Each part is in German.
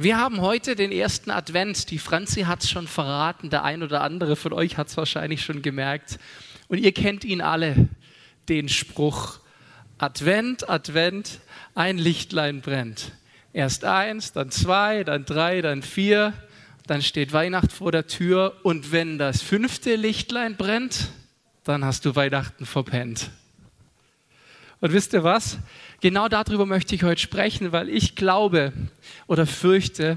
Wir haben heute den ersten Advent. Die Franzi hat es schon verraten, der ein oder andere von euch hat es wahrscheinlich schon gemerkt. Und ihr kennt ihn alle, den Spruch, Advent, Advent, ein Lichtlein brennt. Erst eins, dann zwei, dann drei, dann vier, dann steht Weihnacht vor der Tür und wenn das fünfte Lichtlein brennt, dann hast du Weihnachten verpennt. Und wisst ihr was? Genau darüber möchte ich heute sprechen, weil ich glaube oder fürchte,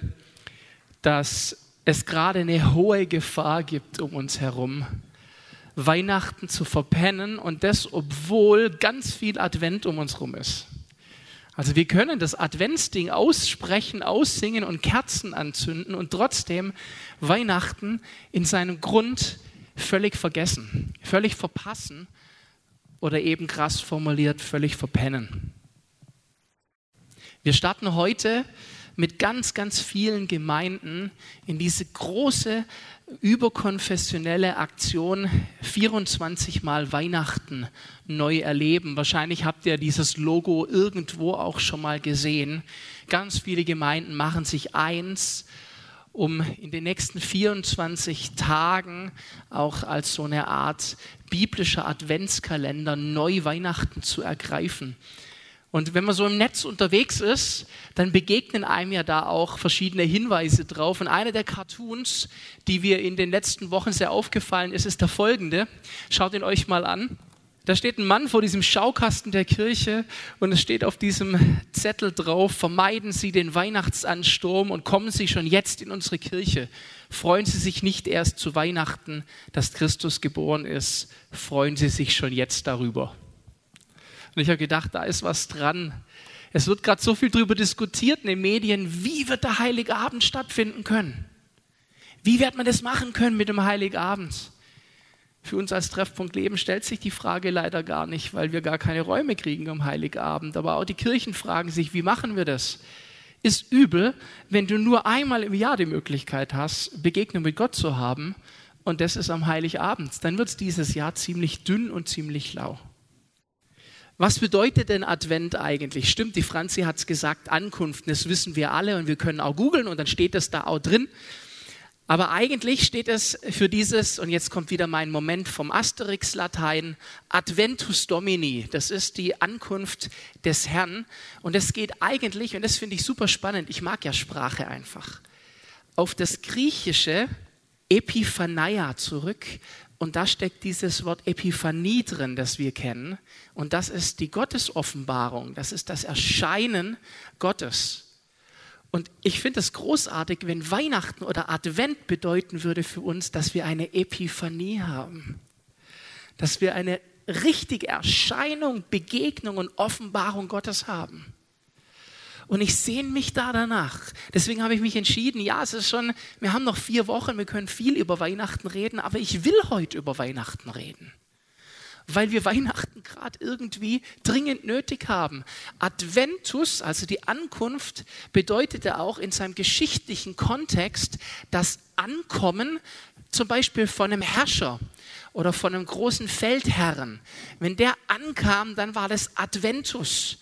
dass es gerade eine hohe Gefahr gibt um uns herum, Weihnachten zu verpennen und das, obwohl ganz viel Advent um uns herum ist. Also wir können das Adventsding aussprechen, aussingen und Kerzen anzünden und trotzdem Weihnachten in seinem Grund völlig vergessen, völlig verpassen oder eben krass formuliert völlig verpennen. Wir starten heute mit ganz, ganz vielen Gemeinden in diese große überkonfessionelle Aktion 24 Mal Weihnachten neu erleben. Wahrscheinlich habt ihr dieses Logo irgendwo auch schon mal gesehen. Ganz viele Gemeinden machen sich eins, um in den nächsten 24 Tagen auch als so eine Art biblischer Adventskalender neu Weihnachten zu ergreifen. Und wenn man so im Netz unterwegs ist, dann begegnen einem ja da auch verschiedene Hinweise drauf. Und einer der Cartoons, die wir in den letzten Wochen sehr aufgefallen ist, ist der folgende. Schaut ihn euch mal an. Da steht ein Mann vor diesem Schaukasten der Kirche und es steht auf diesem Zettel drauf, vermeiden Sie den Weihnachtsansturm und kommen Sie schon jetzt in unsere Kirche. Freuen Sie sich nicht erst zu Weihnachten, dass Christus geboren ist, freuen Sie sich schon jetzt darüber. Und ich habe gedacht, da ist was dran. Es wird gerade so viel darüber diskutiert in den Medien, wie wird der Heilige Abend stattfinden können? Wie wird man das machen können mit dem Heiligen Abend? Für uns als Treffpunkt Leben stellt sich die Frage leider gar nicht, weil wir gar keine Räume kriegen am Heiligabend. Aber auch die Kirchen fragen sich, wie machen wir das? Ist übel, wenn du nur einmal im Jahr die Möglichkeit hast, Begegnung mit Gott zu haben und das ist am Heiligabend. Dann wird es dieses Jahr ziemlich dünn und ziemlich lau. Was bedeutet denn Advent eigentlich? Stimmt, die Franzi hat es gesagt, Ankunft, das wissen wir alle und wir können auch googeln und dann steht das da auch drin. Aber eigentlich steht es für dieses, und jetzt kommt wieder mein Moment vom Asterix-Latein, Adventus Domini. Das ist die Ankunft des Herrn. Und es geht eigentlich, und das finde ich super spannend, ich mag ja Sprache einfach, auf das griechische Epiphania zurück, und da steckt dieses Wort Epiphanie drin, das wir kennen. Und das ist die Gottesoffenbarung. Das ist das Erscheinen Gottes. Und ich finde es großartig, wenn Weihnachten oder Advent bedeuten würde für uns, dass wir eine Epiphanie haben. Dass wir eine richtige Erscheinung, Begegnung und Offenbarung Gottes haben. Und ich sehne mich da danach. Deswegen habe ich mich entschieden, ja, es ist schon, wir haben noch vier Wochen, wir können viel über Weihnachten reden, aber ich will heute über Weihnachten reden. Weil wir Weihnachten gerade irgendwie dringend nötig haben. Adventus, also die Ankunft, bedeutete auch in seinem geschichtlichen Kontext das Ankommen zum Beispiel von einem Herrscher oder von einem großen Feldherrn. Wenn der ankam, dann war das Adventus.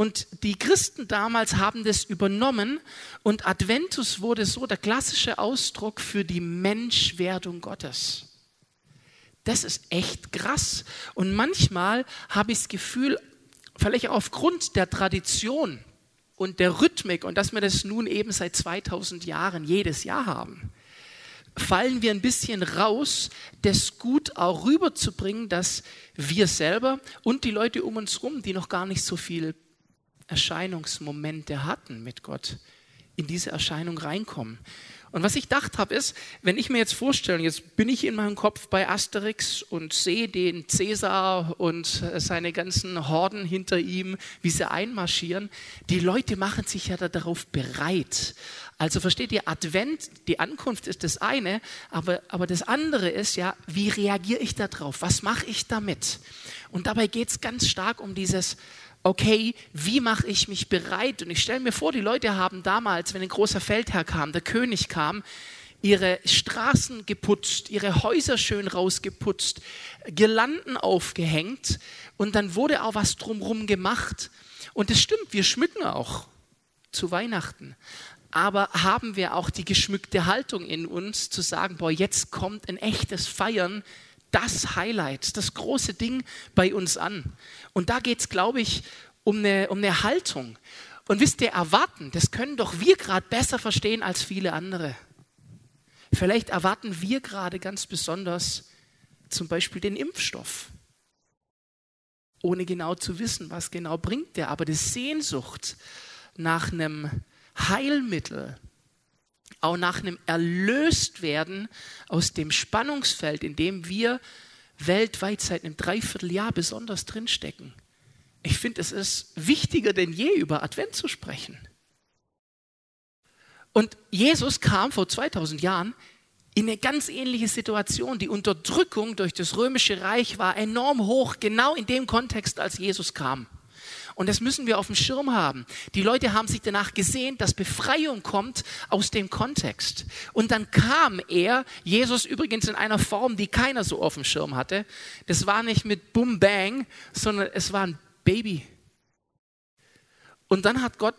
Und die Christen damals haben das übernommen und Adventus wurde so der klassische Ausdruck für die Menschwerdung Gottes. Das ist echt krass. Und manchmal habe ich das Gefühl, vielleicht aufgrund der Tradition und der Rhythmik und dass wir das nun eben seit 2000 Jahren jedes Jahr haben, fallen wir ein bisschen raus, das gut auch rüberzubringen, dass wir selber und die Leute um uns herum, die noch gar nicht so viel Erscheinungsmomente hatten mit Gott, in diese Erscheinung reinkommen. Und was ich gedacht habe, ist, wenn ich mir jetzt vorstelle, jetzt bin ich in meinem Kopf bei Asterix und sehe den Cäsar und seine ganzen Horden hinter ihm, wie sie einmarschieren, die Leute machen sich ja darauf bereit. Also versteht ihr, Advent, die Ankunft ist das eine, aber, aber das andere ist ja, wie reagiere ich darauf? Was mache ich damit? Und dabei geht es ganz stark um dieses okay, wie mache ich mich bereit? Und ich stelle mir vor, die Leute haben damals, wenn ein großer Feldherr kam, der König kam, ihre Straßen geputzt, ihre Häuser schön rausgeputzt, Girlanden aufgehängt und dann wurde auch was drumherum gemacht. Und es stimmt, wir schmücken auch zu Weihnachten. aber haben wir auch die geschmückte Haltung in uns, zu sagen, boah, jetzt kommt ein echtes Feiern, das Highlight, das große Ding bei uns an. Und da geht es, glaube ich, um eine, um eine Haltung. Und wisst ihr, erwarten, das können doch wir gerade besser verstehen als viele andere. Vielleicht erwarten wir gerade ganz besonders zum Beispiel den Impfstoff, ohne genau zu wissen, was genau bringt der. Aber die Sehnsucht nach einem Heilmittel, auch nach einem Erlöstwerden aus dem Spannungsfeld, in dem wir weltweit seit einem Dreivierteljahr besonders drinstecken. Ich finde, es ist wichtiger denn je, über Advent zu sprechen. Und Jesus kam vor 2000 Jahren in eine ganz ähnliche Situation. Die Unterdrückung durch das römische Reich war enorm hoch, genau in dem Kontext, als Jesus kam. Und das müssen wir auf dem Schirm haben. Die Leute haben sich danach gesehen, dass Befreiung kommt aus dem Kontext. Und dann kam er, Jesus übrigens in einer Form, die keiner so auf dem Schirm hatte. Das war nicht mit Bum Bang, sondern es war ein Baby. Und dann hat Gott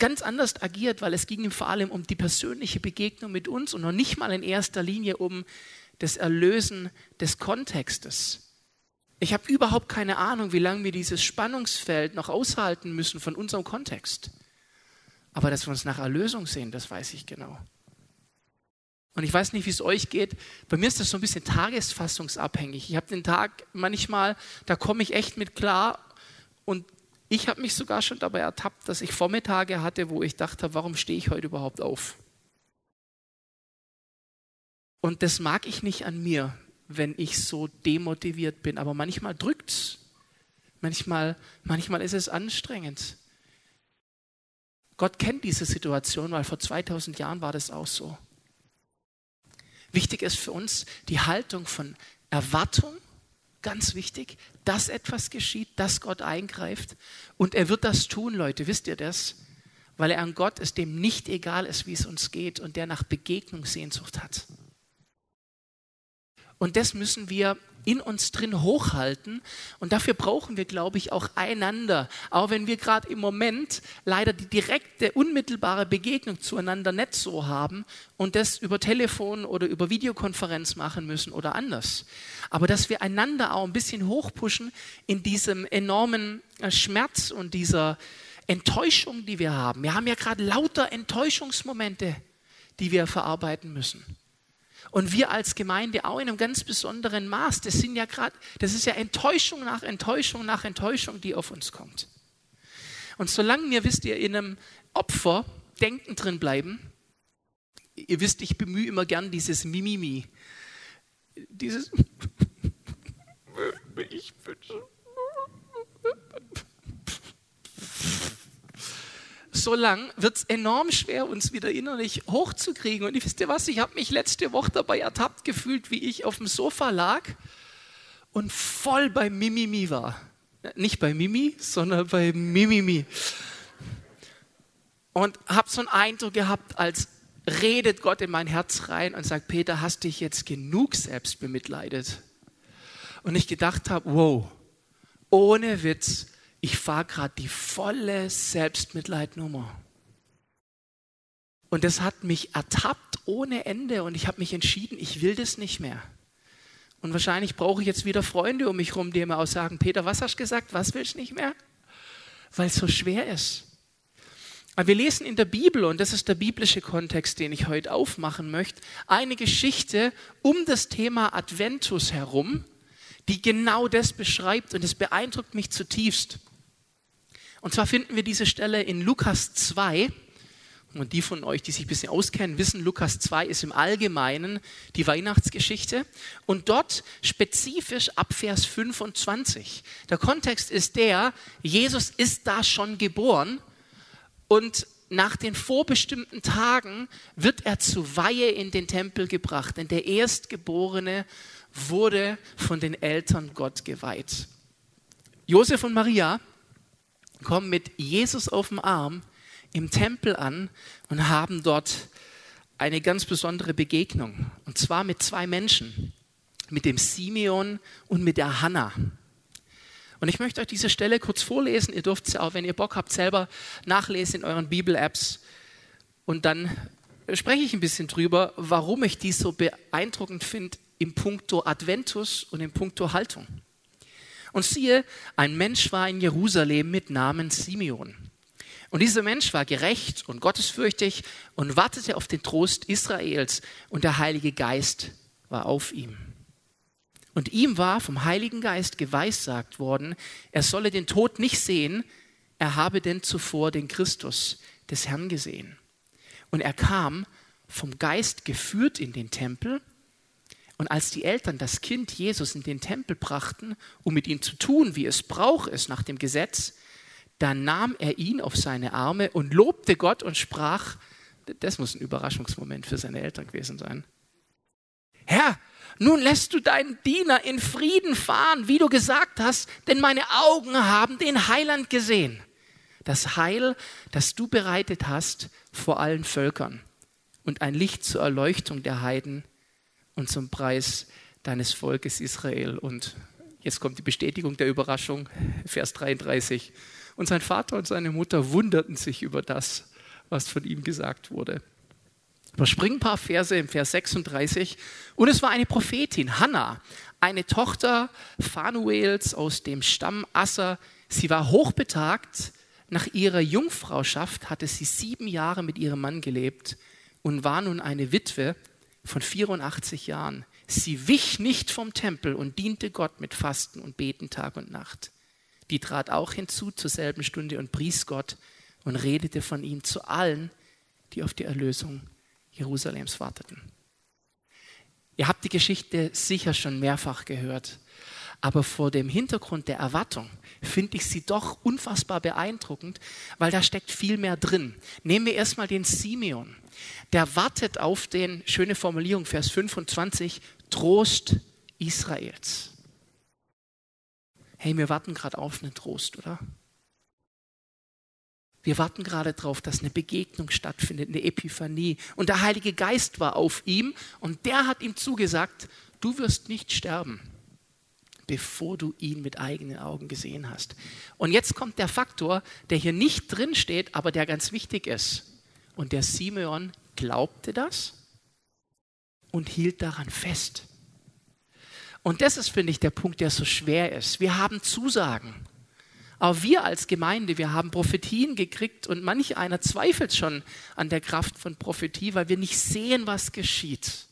ganz anders agiert, weil es ging ihm vor allem um die persönliche Begegnung mit uns und noch nicht mal in erster Linie um das Erlösen des Kontextes. Ich habe überhaupt keine Ahnung, wie lange wir dieses Spannungsfeld noch aushalten müssen von unserem Kontext. Aber dass wir uns nach Erlösung sehen, das weiß ich genau. Und ich weiß nicht, wie es euch geht. Bei mir ist das so ein bisschen tagesfassungsabhängig. Ich habe den Tag manchmal, da komme ich echt mit klar. Und ich habe mich sogar schon dabei ertappt, dass ich Vormittage hatte, wo ich dachte, warum stehe ich heute überhaupt auf? Und das mag ich nicht an mir wenn ich so demotiviert bin. Aber manchmal drückt es. Manchmal, manchmal ist es anstrengend. Gott kennt diese Situation, weil vor 2000 Jahren war das auch so. Wichtig ist für uns die Haltung von Erwartung, ganz wichtig, dass etwas geschieht, dass Gott eingreift. Und er wird das tun, Leute, wisst ihr das? Weil er ein Gott ist, dem nicht egal ist, wie es uns geht und der nach Begegnung Sehnsucht hat. Und das müssen wir in uns drin hochhalten. Und dafür brauchen wir, glaube ich, auch einander. Auch wenn wir gerade im Moment leider die direkte, unmittelbare Begegnung zueinander nicht so haben und das über Telefon oder über Videokonferenz machen müssen oder anders. Aber dass wir einander auch ein bisschen hochpushen in diesem enormen äh, Schmerz und dieser Enttäuschung, die wir haben. Wir haben ja gerade lauter Enttäuschungsmomente, die wir verarbeiten müssen. Und wir als Gemeinde auch in einem ganz besonderen Maß. Das sind ja gerade, das ist ja Enttäuschung nach Enttäuschung nach Enttäuschung, die auf uns kommt. Und solange wir, wisst ihr, in einem Opferdenken drin bleiben, ihr wisst, ich bemühe immer gern dieses Mimimi, dieses ich wünsche so lang wird es enorm schwer, uns wieder innerlich hochzukriegen. Und wisst ihr was, ich habe mich letzte Woche dabei ertappt gefühlt, wie ich auf dem Sofa lag und voll bei Mimimi war. Nicht bei Mimi, sondern bei Mimimi. Und habe so einen Eindruck gehabt, als redet Gott in mein Herz rein und sagt, Peter, hast dich jetzt genug selbst bemitleidet? Und ich gedacht habe, wow, ohne Witz, ich fahre gerade die volle Selbstmitleidnummer. Und das hat mich ertappt ohne Ende und ich habe mich entschieden, ich will das nicht mehr. Und wahrscheinlich brauche ich jetzt wieder Freunde um mich herum, die mir auch sagen, Peter, was hast du gesagt, was willst du nicht mehr? Weil es so schwer ist. Aber wir lesen in der Bibel, und das ist der biblische Kontext, den ich heute aufmachen möchte, eine Geschichte um das Thema Adventus herum, die genau das beschreibt und es beeindruckt mich zutiefst. Und zwar finden wir diese Stelle in Lukas 2. Und die von euch, die sich ein bisschen auskennen, wissen, Lukas 2 ist im Allgemeinen die Weihnachtsgeschichte. Und dort spezifisch ab Vers 25. Der Kontext ist der, Jesus ist da schon geboren und nach den vorbestimmten Tagen wird er zu Weihe in den Tempel gebracht, denn der Erstgeborene wurde von den Eltern Gott geweiht. Josef und Maria kommen mit Jesus auf dem Arm im Tempel an und haben dort eine ganz besondere Begegnung. Und zwar mit zwei Menschen, mit dem Simeon und mit der Hannah. Und ich möchte euch diese Stelle kurz vorlesen. Ihr dürft sie auch, wenn ihr Bock habt, selber nachlesen in euren Bibel-Apps. Und dann spreche ich ein bisschen drüber, warum ich dies so beeindruckend finde im Punkto Adventus und im Punkto Haltung. Und siehe, ein Mensch war in Jerusalem mit Namen Simeon. Und dieser Mensch war gerecht und gottesfürchtig und wartete auf den Trost Israels und der Heilige Geist war auf ihm. Und ihm war vom Heiligen Geist geweissagt worden, er solle den Tod nicht sehen, er habe denn zuvor den Christus des Herrn gesehen. Und er kam vom Geist geführt in den Tempel. Und als die Eltern das Kind Jesus in den Tempel brachten, um mit ihm zu tun, wie es braucht ist nach dem Gesetz, da nahm er ihn auf seine Arme und lobte Gott und sprach, das muss ein Überraschungsmoment für seine Eltern gewesen sein. Herr, nun lässt du deinen Diener in Frieden fahren, wie du gesagt hast, denn meine Augen haben den Heiland gesehen. Das Heil, das du bereitet hast vor allen Völkern und ein Licht zur Erleuchtung der Heiden und zum Preis deines Volkes Israel. Und jetzt kommt die Bestätigung der Überraschung, Vers 33. Und sein Vater und seine Mutter wunderten sich über das, was von ihm gesagt wurde. Überspringen ein paar Verse im Vers 36. Und es war eine Prophetin, Hannah, eine Tochter Phanuels aus dem Stamm Asser. Sie war hochbetagt. Nach ihrer Jungfrauschaft hatte sie sieben Jahre mit ihrem Mann gelebt und war nun eine Witwe von 84 Jahren. Sie wich nicht vom Tempel und diente Gott mit Fasten und Beten Tag und Nacht die trat auch hinzu zur selben Stunde und pries Gott und redete von ihm zu allen, die auf die Erlösung Jerusalems warteten. Ihr habt die Geschichte sicher schon mehrfach gehört, aber vor dem Hintergrund der Erwartung finde ich sie doch unfassbar beeindruckend, weil da steckt viel mehr drin. Nehmen wir erstmal den Simeon. Der wartet auf den, schöne Formulierung, Vers 25, Trost Israels hey, wir warten gerade auf einen Trost, oder? Wir warten gerade darauf, dass eine Begegnung stattfindet, eine Epiphanie. Und der Heilige Geist war auf ihm und der hat ihm zugesagt, du wirst nicht sterben, bevor du ihn mit eigenen Augen gesehen hast. Und jetzt kommt der Faktor, der hier nicht drin steht, aber der ganz wichtig ist. Und der Simeon glaubte das und hielt daran fest. Und das ist, finde ich, der Punkt, der so schwer ist. Wir haben Zusagen. Aber wir als Gemeinde, wir haben Prophetien gekriegt und manch einer zweifelt schon an der Kraft von Prophetie, weil wir nicht sehen, was geschieht.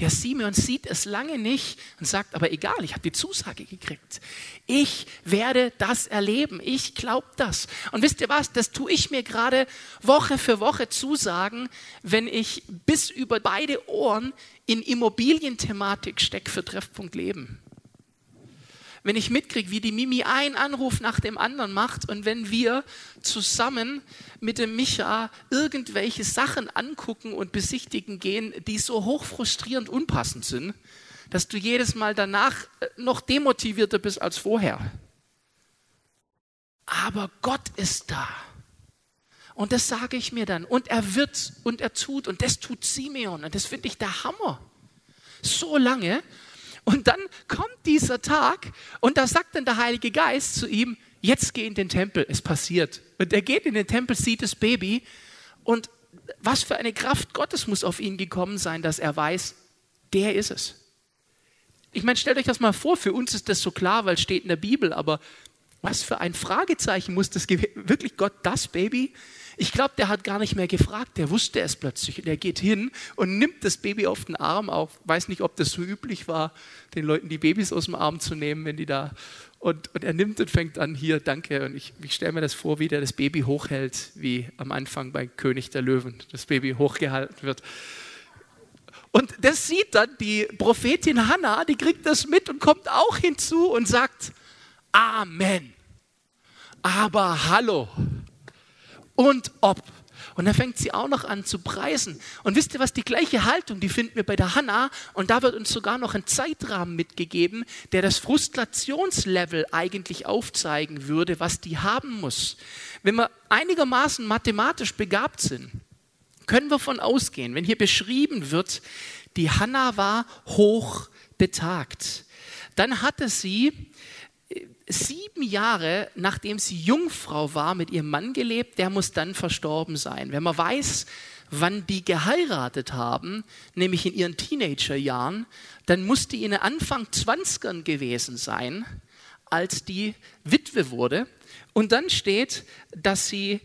Der Simeon sieht es lange nicht und sagt, aber egal, ich habe die Zusage gekriegt. Ich werde das erleben. Ich glaube das. Und wisst ihr was, das tue ich mir gerade Woche für Woche zusagen, wenn ich bis über beide Ohren in Immobilienthematik stecke für Treffpunkt Leben wenn ich mitkriege, wie die Mimi einen Anruf nach dem anderen macht und wenn wir zusammen mit dem Micha irgendwelche Sachen angucken und besichtigen gehen, die so hoch frustrierend unpassend sind, dass du jedes Mal danach äh, noch demotivierter bist als vorher. Aber Gott ist da. Und das sage ich mir dann. Und er wird und er tut. Und das tut Simeon. Und das finde ich der Hammer. So lange, und dann kommt dieser Tag und da sagt dann der Heilige Geist zu ihm, jetzt geh in den Tempel, es passiert. Und er geht in den Tempel, sieht das Baby und was für eine Kraft Gottes muss auf ihn gekommen sein, dass er weiß, der ist es. Ich meine, stellt euch das mal vor, für uns ist das so klar, weil es steht in der Bibel, aber was für ein Fragezeichen muss das geben? Wirklich Gott, das Baby? Ich glaube, der hat gar nicht mehr gefragt, der wusste es plötzlich. Und er geht hin und nimmt das Baby auf den Arm auf. Weiß nicht, ob das so üblich war, den Leuten die Babys aus dem Arm zu nehmen, wenn die da. Und, und er nimmt und fängt an, hier, danke. Und ich, ich stelle mir das vor, wie der das Baby hochhält, wie am Anfang bei König der Löwen das Baby hochgehalten wird. Und das sieht dann die Prophetin Hannah, die kriegt das mit und kommt auch hinzu und sagt, Amen. Aber hallo und ob. Und dann fängt sie auch noch an zu preisen. Und wisst ihr was, die gleiche Haltung, die finden wir bei der Hanna. Und da wird uns sogar noch ein Zeitrahmen mitgegeben, der das Frustrationslevel eigentlich aufzeigen würde, was die haben muss. Wenn wir einigermaßen mathematisch begabt sind, können wir davon ausgehen, wenn hier beschrieben wird, die Hanna war hoch betagt, dann hatte sie sieben Jahre nachdem sie Jungfrau war, mit ihrem Mann gelebt, der muss dann verstorben sein. Wenn man weiß, wann die geheiratet haben, nämlich in ihren Teenagerjahren, dann muss die in den Anfang 20ern gewesen sein, als die Witwe wurde. Und dann steht, dass sie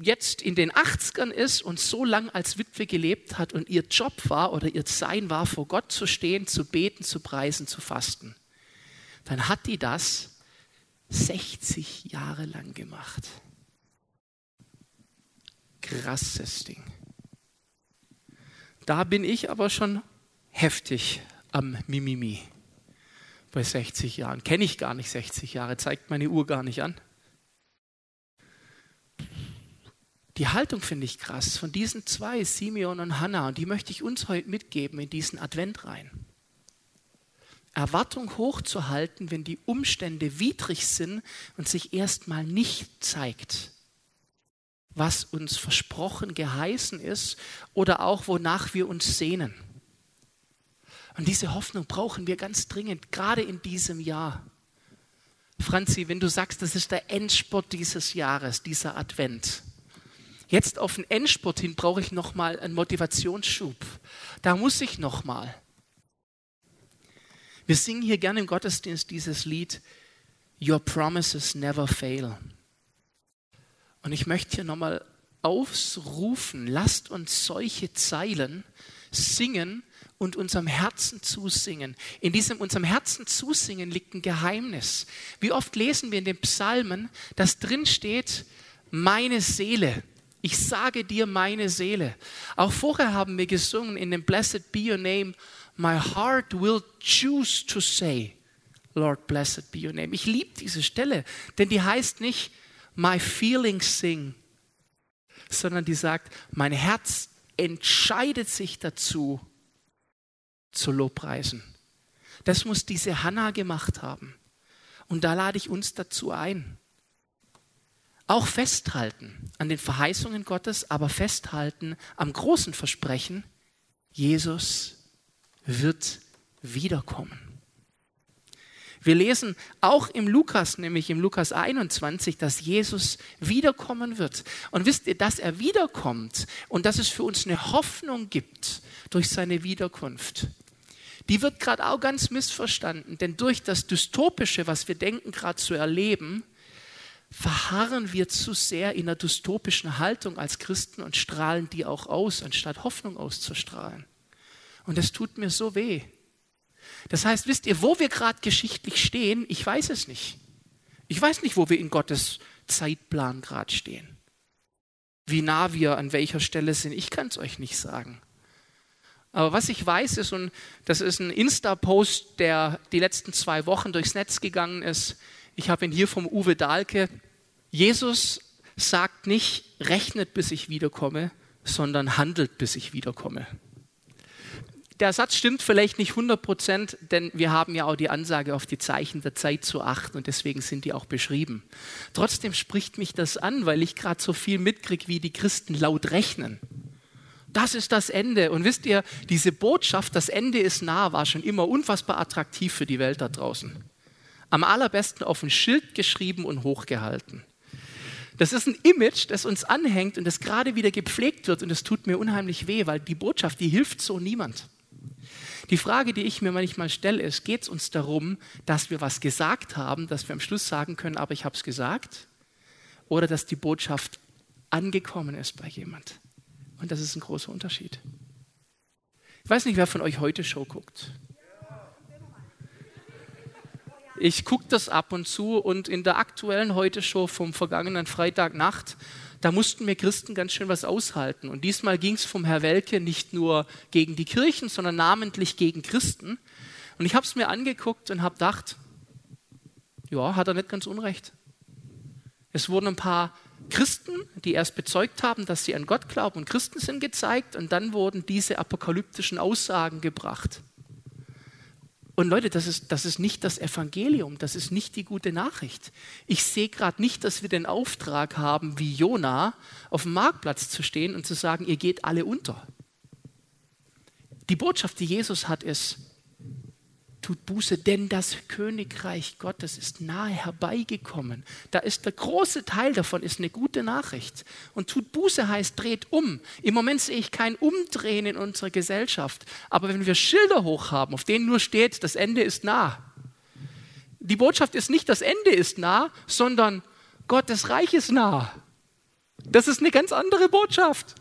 jetzt in den 80ern ist und so lange als Witwe gelebt hat und ihr Job war oder ihr Sein war, vor Gott zu stehen, zu beten, zu preisen, zu fasten. Dann hat die das 60 Jahre lang gemacht. Krasses Ding. Da bin ich aber schon heftig am Mimimi bei 60 Jahren. Kenne ich gar nicht 60 Jahre, zeigt meine Uhr gar nicht an. Die Haltung finde ich krass von diesen zwei, Simeon und Hannah, und die möchte ich uns heute mitgeben in diesen Advent rein. Erwartung hochzuhalten, wenn die Umstände widrig sind und sich erstmal nicht zeigt, was uns versprochen, geheißen ist oder auch wonach wir uns sehnen. Und diese Hoffnung brauchen wir ganz dringend, gerade in diesem Jahr. Franzi, wenn du sagst, das ist der Endspurt dieses Jahres, dieser Advent. Jetzt auf den Endspurt hin brauche ich nochmal einen Motivationsschub. Da muss ich nochmal. Wir singen hier gerne im Gottesdienst dieses Lied, Your promises never fail. Und ich möchte hier nochmal aufrufen, lasst uns solche Zeilen singen und unserem Herzen zusingen. In diesem unserem Herzen zusingen liegt ein Geheimnis. Wie oft lesen wir in den Psalmen, dass drin steht, meine Seele. Ich sage dir meine Seele. Auch vorher haben wir gesungen in dem Blessed Be Your Name, My heart will choose to say, Lord, blessed be your name. Ich liebe diese Stelle, denn die heißt nicht, My feelings sing, sondern die sagt, mein Herz entscheidet sich dazu, zu Lobpreisen. Das muss diese Hannah gemacht haben. Und da lade ich uns dazu ein. Auch festhalten an den Verheißungen Gottes, aber festhalten am großen Versprechen, Jesus wird wiederkommen. Wir lesen auch im Lukas, nämlich im Lukas 21, dass Jesus wiederkommen wird. Und wisst ihr, dass er wiederkommt und dass es für uns eine Hoffnung gibt durch seine Wiederkunft. Die wird gerade auch ganz missverstanden, denn durch das Dystopische, was wir denken gerade zu erleben, verharren wir zu sehr in einer dystopischen Haltung als Christen und strahlen die auch aus, anstatt Hoffnung auszustrahlen. Und das tut mir so weh. Das heißt, wisst ihr, wo wir gerade geschichtlich stehen? Ich weiß es nicht. Ich weiß nicht, wo wir in Gottes Zeitplan gerade stehen. Wie nah wir an welcher Stelle sind, ich kann es euch nicht sagen. Aber was ich weiß ist, und das ist ein Insta-Post, der die letzten zwei Wochen durchs Netz gegangen ist, ich habe ihn hier vom Uwe Dahlke, Jesus sagt nicht, rechnet bis ich wiederkomme, sondern handelt bis ich wiederkomme der Satz stimmt vielleicht nicht 100 Prozent, denn wir haben ja auch die Ansage, auf die Zeichen der Zeit zu achten und deswegen sind die auch beschrieben. Trotzdem spricht mich das an, weil ich gerade so viel mitkriege, wie die Christen laut rechnen. Das ist das Ende. Und wisst ihr, diese Botschaft, das Ende ist nah, war schon immer unfassbar attraktiv für die Welt da draußen. Am allerbesten auf ein Schild geschrieben und hochgehalten. Das ist ein Image, das uns anhängt und das gerade wieder gepflegt wird und es tut mir unheimlich weh, weil die Botschaft, die hilft so niemand. Die Frage, die ich mir manchmal stelle, ist, geht es uns darum, dass wir was gesagt haben, dass wir am Schluss sagen können, aber ich habe es gesagt? Oder dass die Botschaft angekommen ist bei jemand? Und das ist ein großer Unterschied. Ich weiß nicht, wer von euch heute Show guckt. Ich gucke das ab und zu und in der aktuellen Heute-Show vom vergangenen Freitagnacht da mussten wir Christen ganz schön was aushalten. Und diesmal ging es vom Herr Welke nicht nur gegen die Kirchen, sondern namentlich gegen Christen. Und ich habe es mir angeguckt und habe gedacht, ja, hat er nicht ganz unrecht. Es wurden ein paar Christen, die erst bezeugt haben, dass sie an Gott glauben und Christen sind, gezeigt und dann wurden diese apokalyptischen Aussagen gebracht. Und Leute, das ist, das ist nicht das Evangelium, das ist nicht die gute Nachricht. Ich sehe gerade nicht, dass wir den Auftrag haben, wie Jona auf dem Marktplatz zu stehen und zu sagen, ihr geht alle unter. Die Botschaft, die Jesus hat, ist, Tut Buße, denn das Königreich Gottes ist nahe herbeigekommen. Da ist der große Teil davon, ist eine gute Nachricht. Und tut Buße heißt, dreht um. Im Moment sehe ich kein Umdrehen in unserer Gesellschaft. Aber wenn wir Schilder hochhaben, auf denen nur steht, das Ende ist nah. Die Botschaft ist nicht, das Ende ist nah, sondern Gottes Reich ist nah. Das ist eine ganz andere Botschaft.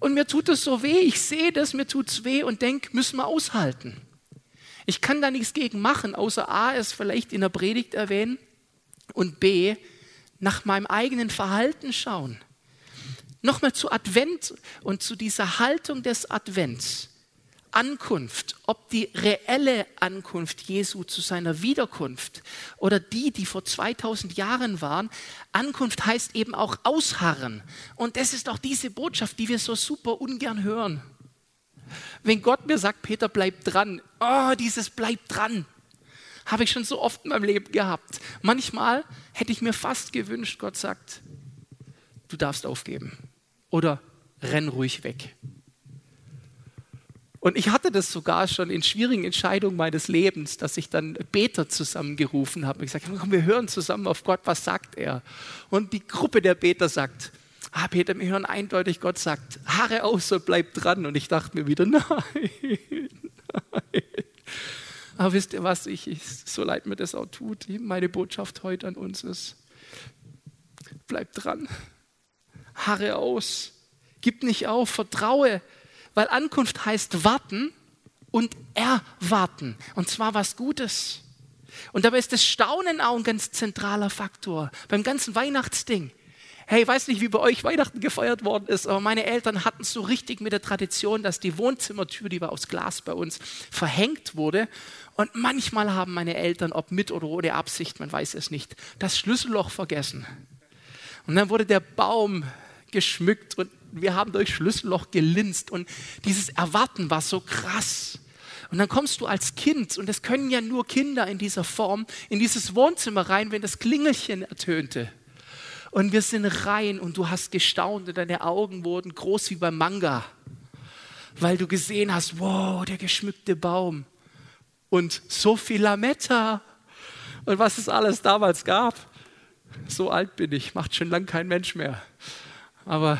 Und mir tut es so weh, ich sehe das, mir tut es weh und denke, müssen wir aushalten. Ich kann da nichts gegen machen, außer A, es vielleicht in der Predigt erwähnen und B, nach meinem eigenen Verhalten schauen. Nochmal zu Advent und zu dieser Haltung des Advents. Ankunft, ob die reelle Ankunft Jesu zu seiner Wiederkunft oder die, die vor 2000 Jahren waren, Ankunft heißt eben auch ausharren. Und das ist auch diese Botschaft, die wir so super ungern hören. Wenn Gott mir sagt, Peter, bleib dran, oh, dieses bleib dran, habe ich schon so oft in meinem Leben gehabt. Manchmal hätte ich mir fast gewünscht, Gott sagt, du darfst aufgeben oder renn ruhig weg. Und ich hatte das sogar schon in schwierigen Entscheidungen meines Lebens, dass ich dann Beter zusammengerufen habe und gesagt habe, komm, wir hören zusammen auf Gott, was sagt er? Und die Gruppe der Beter sagt, ah Peter, wir hören eindeutig, Gott sagt, Haare aus und bleib dran. Und ich dachte mir wieder, nein, nein. Aber wisst ihr was, ich, ich, so leid mir das auch tut, meine Botschaft heute an uns ist, bleib dran, Haare aus, gib nicht auf, vertraue, weil Ankunft heißt warten und erwarten. Und zwar was Gutes. Und dabei ist das Staunen auch ein ganz zentraler Faktor beim ganzen Weihnachtsding. Hey, weiß nicht, wie bei euch Weihnachten gefeiert worden ist, aber meine Eltern hatten so richtig mit der Tradition, dass die Wohnzimmertür, die war aus Glas bei uns, verhängt wurde. Und manchmal haben meine Eltern, ob mit oder ohne Absicht, man weiß es nicht, das Schlüsselloch vergessen. Und dann wurde der Baum geschmückt und wir haben durch Schlüsselloch gelinst und dieses Erwarten war so krass. Und dann kommst du als Kind, und das können ja nur Kinder in dieser Form, in dieses Wohnzimmer rein, wenn das Klingelchen ertönte. Und wir sind rein und du hast gestaunt und deine Augen wurden groß wie beim Manga, weil du gesehen hast, wow, der geschmückte Baum und so viel Lametta und was es alles damals gab. So alt bin ich, macht schon lang kein Mensch mehr. Aber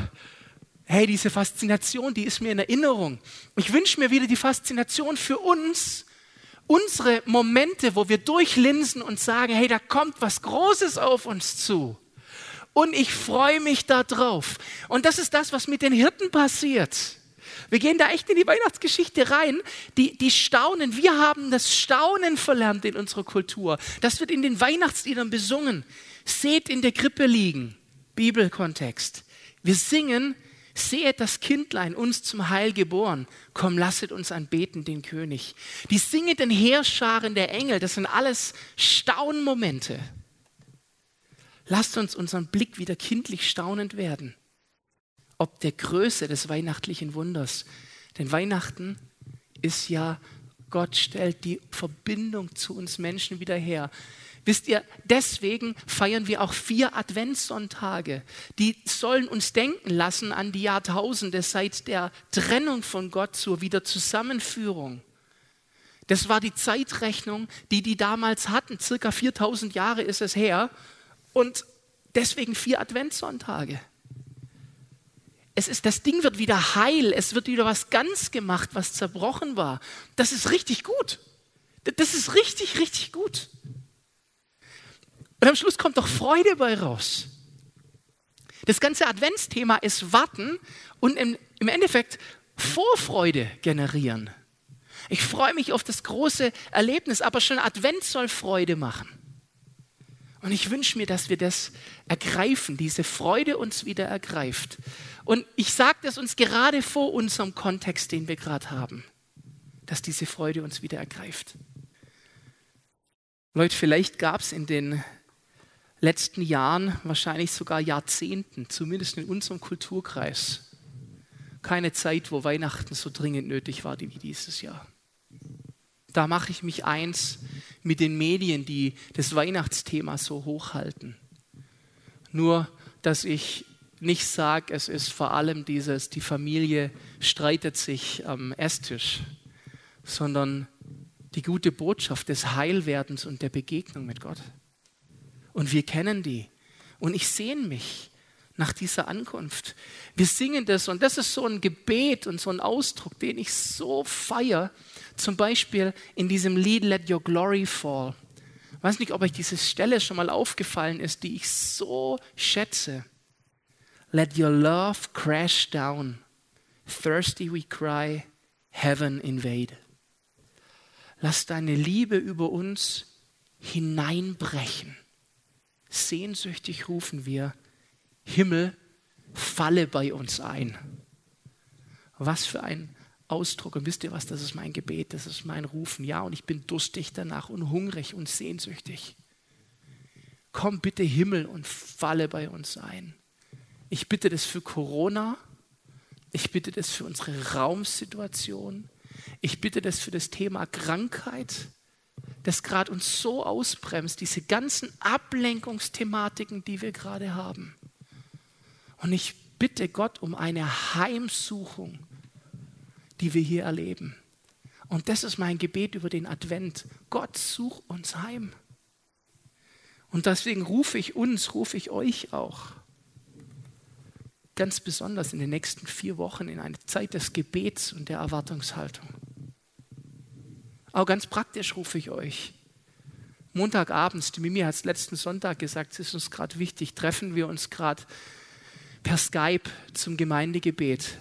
hey, diese Faszination, die ist mir in Erinnerung. Ich wünsche mir wieder die Faszination für uns, unsere Momente, wo wir durchlinsen und sagen, hey, da kommt was Großes auf uns zu. Und ich freue mich darauf. Und das ist das, was mit den Hirten passiert. Wir gehen da echt in die Weihnachtsgeschichte rein. Die, die staunen. Wir haben das Staunen verlernt in unserer Kultur. Das wird in den Weihnachtsliedern besungen. Seht in der Krippe liegen. Bibelkontext. Wir singen Sehet das Kindlein uns zum Heil geboren. Komm, lasset uns anbeten den König. Die singenden Heerscharen der Engel, das sind alles Staunmomente. Lasst uns unseren Blick wieder kindlich staunend werden. Ob der Größe des weihnachtlichen Wunders. Denn Weihnachten ist ja, Gott stellt die Verbindung zu uns Menschen wieder her. Wisst ihr, deswegen feiern wir auch vier Adventssonntage. Die sollen uns denken lassen an die Jahrtausende seit der Trennung von Gott zur Wiederzusammenführung. Das war die Zeitrechnung, die die damals hatten. Circa 4000 Jahre ist es her. Und deswegen vier Adventssonntage. Es ist, das Ding wird wieder heil. Es wird wieder was ganz gemacht, was zerbrochen war. Das ist richtig gut. Das ist richtig, richtig gut. Und am Schluss kommt doch Freude bei raus. Das ganze Adventsthema ist Warten und im, im Endeffekt Vorfreude generieren. Ich freue mich auf das große Erlebnis, aber schon Advent soll Freude machen. Und ich wünsche mir, dass wir das ergreifen, diese Freude uns wieder ergreift. Und ich sage das uns gerade vor unserem Kontext, den wir gerade haben, dass diese Freude uns wieder ergreift. Leute, vielleicht gab es in den letzten Jahren, wahrscheinlich sogar Jahrzehnten, zumindest in unserem Kulturkreis, keine Zeit, wo Weihnachten so dringend nötig war wie dieses Jahr. Da mache ich mich eins mit den Medien, die das Weihnachtsthema so hochhalten. Nur, dass ich nicht sage, es ist vor allem dieses, die Familie streitet sich am Esstisch, sondern Die gute Botschaft des Heilwerdens und der Begegnung mit Gott. Und wir kennen die. Und ich sehne mich nach dieser Ankunft. Wir singen das und das ist so ein Gebet und so ein Ausdruck, den ich so feiere. Zum Beispiel in diesem Lied Let Your Glory Fall. Ich weiß nicht, ob euch diese Stelle schon mal aufgefallen ist, die ich so schätze. Let your love crash down. Thirsty we cry, heaven invade. Lass deine Liebe über uns hineinbrechen. Sehnsüchtig rufen wir, Himmel, falle bei uns ein. Was für ein Ausdruck. Und wisst ihr was, das ist mein Gebet, das ist mein Rufen. Ja, und ich bin durstig danach und hungrig und sehnsüchtig. Komm bitte Himmel und falle bei uns ein. Ich bitte das für Corona. Ich bitte das für unsere Raumsituation. Ich bitte das für das Thema Krankheit, das gerade uns so ausbremst, diese ganzen Ablenkungsthematiken, die wir gerade haben. Und ich bitte Gott um eine Heimsuchung, die wir hier erleben. Und das ist mein Gebet über den Advent. Gott, such uns heim. Und deswegen rufe ich uns, rufe ich euch auch ganz besonders in den nächsten vier Wochen in eine Zeit des Gebets und der Erwartungshaltung. Auch ganz praktisch rufe ich euch. Montagabends, die Mimi hat es letzten Sonntag gesagt, es ist uns gerade wichtig, treffen wir uns gerade per Skype zum Gemeindegebet.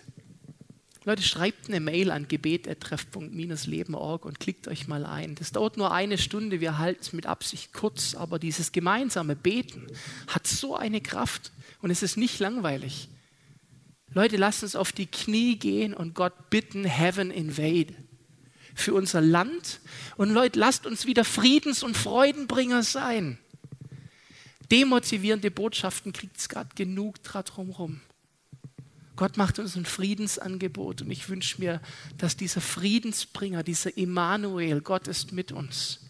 Leute, schreibt eine Mail an gebet.treff.lebenorg und klickt euch mal ein. Das dauert nur eine Stunde, wir halten es mit Absicht kurz, aber dieses gemeinsame Beten hat so eine Kraft und es ist nicht langweilig. Leute, lasst uns auf die Knie gehen und Gott bitten, Heaven invade für unser Land. Und Leute, lasst uns wieder Friedens- und Freudenbringer sein. Demotivierende Botschaften kriegt es gerade genug drumherum. Gott macht uns ein Friedensangebot und ich wünsche mir, dass dieser Friedensbringer, dieser Immanuel, Gott ist mit uns,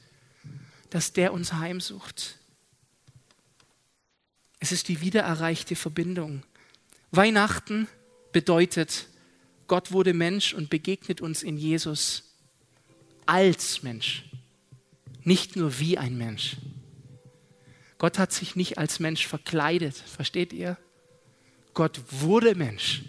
dass der uns heimsucht. Es ist die wiedererreichte Verbindung. Weihnachten bedeutet, Gott wurde Mensch und begegnet uns in Jesus als Mensch, nicht nur wie ein Mensch. Gott hat sich nicht als Mensch verkleidet, versteht ihr? Gott wurde Mensch.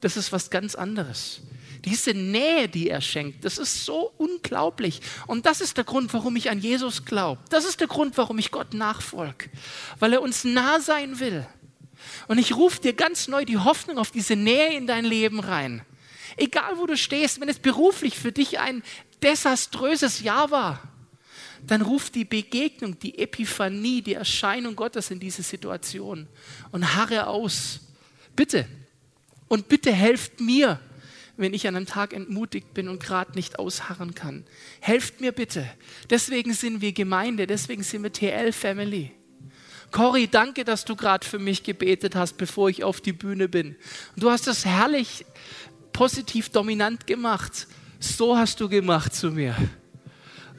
Das ist was ganz anderes. Diese Nähe, die er schenkt, das ist so unglaublich. Und das ist der Grund, warum ich an Jesus glaube. Das ist der Grund, warum ich Gott nachfolge. Weil er uns nah sein will. Und ich rufe dir ganz neu die Hoffnung auf diese Nähe in dein Leben rein. Egal wo du stehst, wenn es beruflich für dich ein desaströses Jahr war, dann ruft die Begegnung, die Epiphanie, die Erscheinung Gottes in diese Situation und harre aus. Bitte. Und bitte helft mir, wenn ich an einem Tag entmutigt bin und gerade nicht ausharren kann. Helft mir bitte. Deswegen sind wir Gemeinde, deswegen sind wir TL Family. Cory, danke, dass du gerade für mich gebetet hast, bevor ich auf die Bühne bin. Und du hast das herrlich positiv dominant gemacht. So hast du gemacht zu mir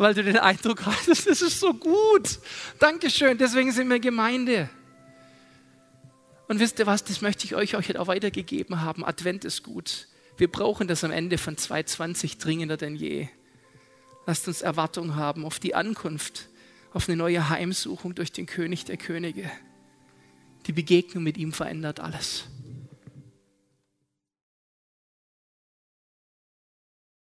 weil du den Eindruck hattest, das ist so gut. Dankeschön, deswegen sind wir Gemeinde. Und wisst ihr was, das möchte ich euch auch weitergegeben haben. Advent ist gut. Wir brauchen das am Ende von 2020 dringender denn je. Lasst uns Erwartung haben auf die Ankunft, auf eine neue Heimsuchung durch den König der Könige. Die Begegnung mit ihm verändert alles.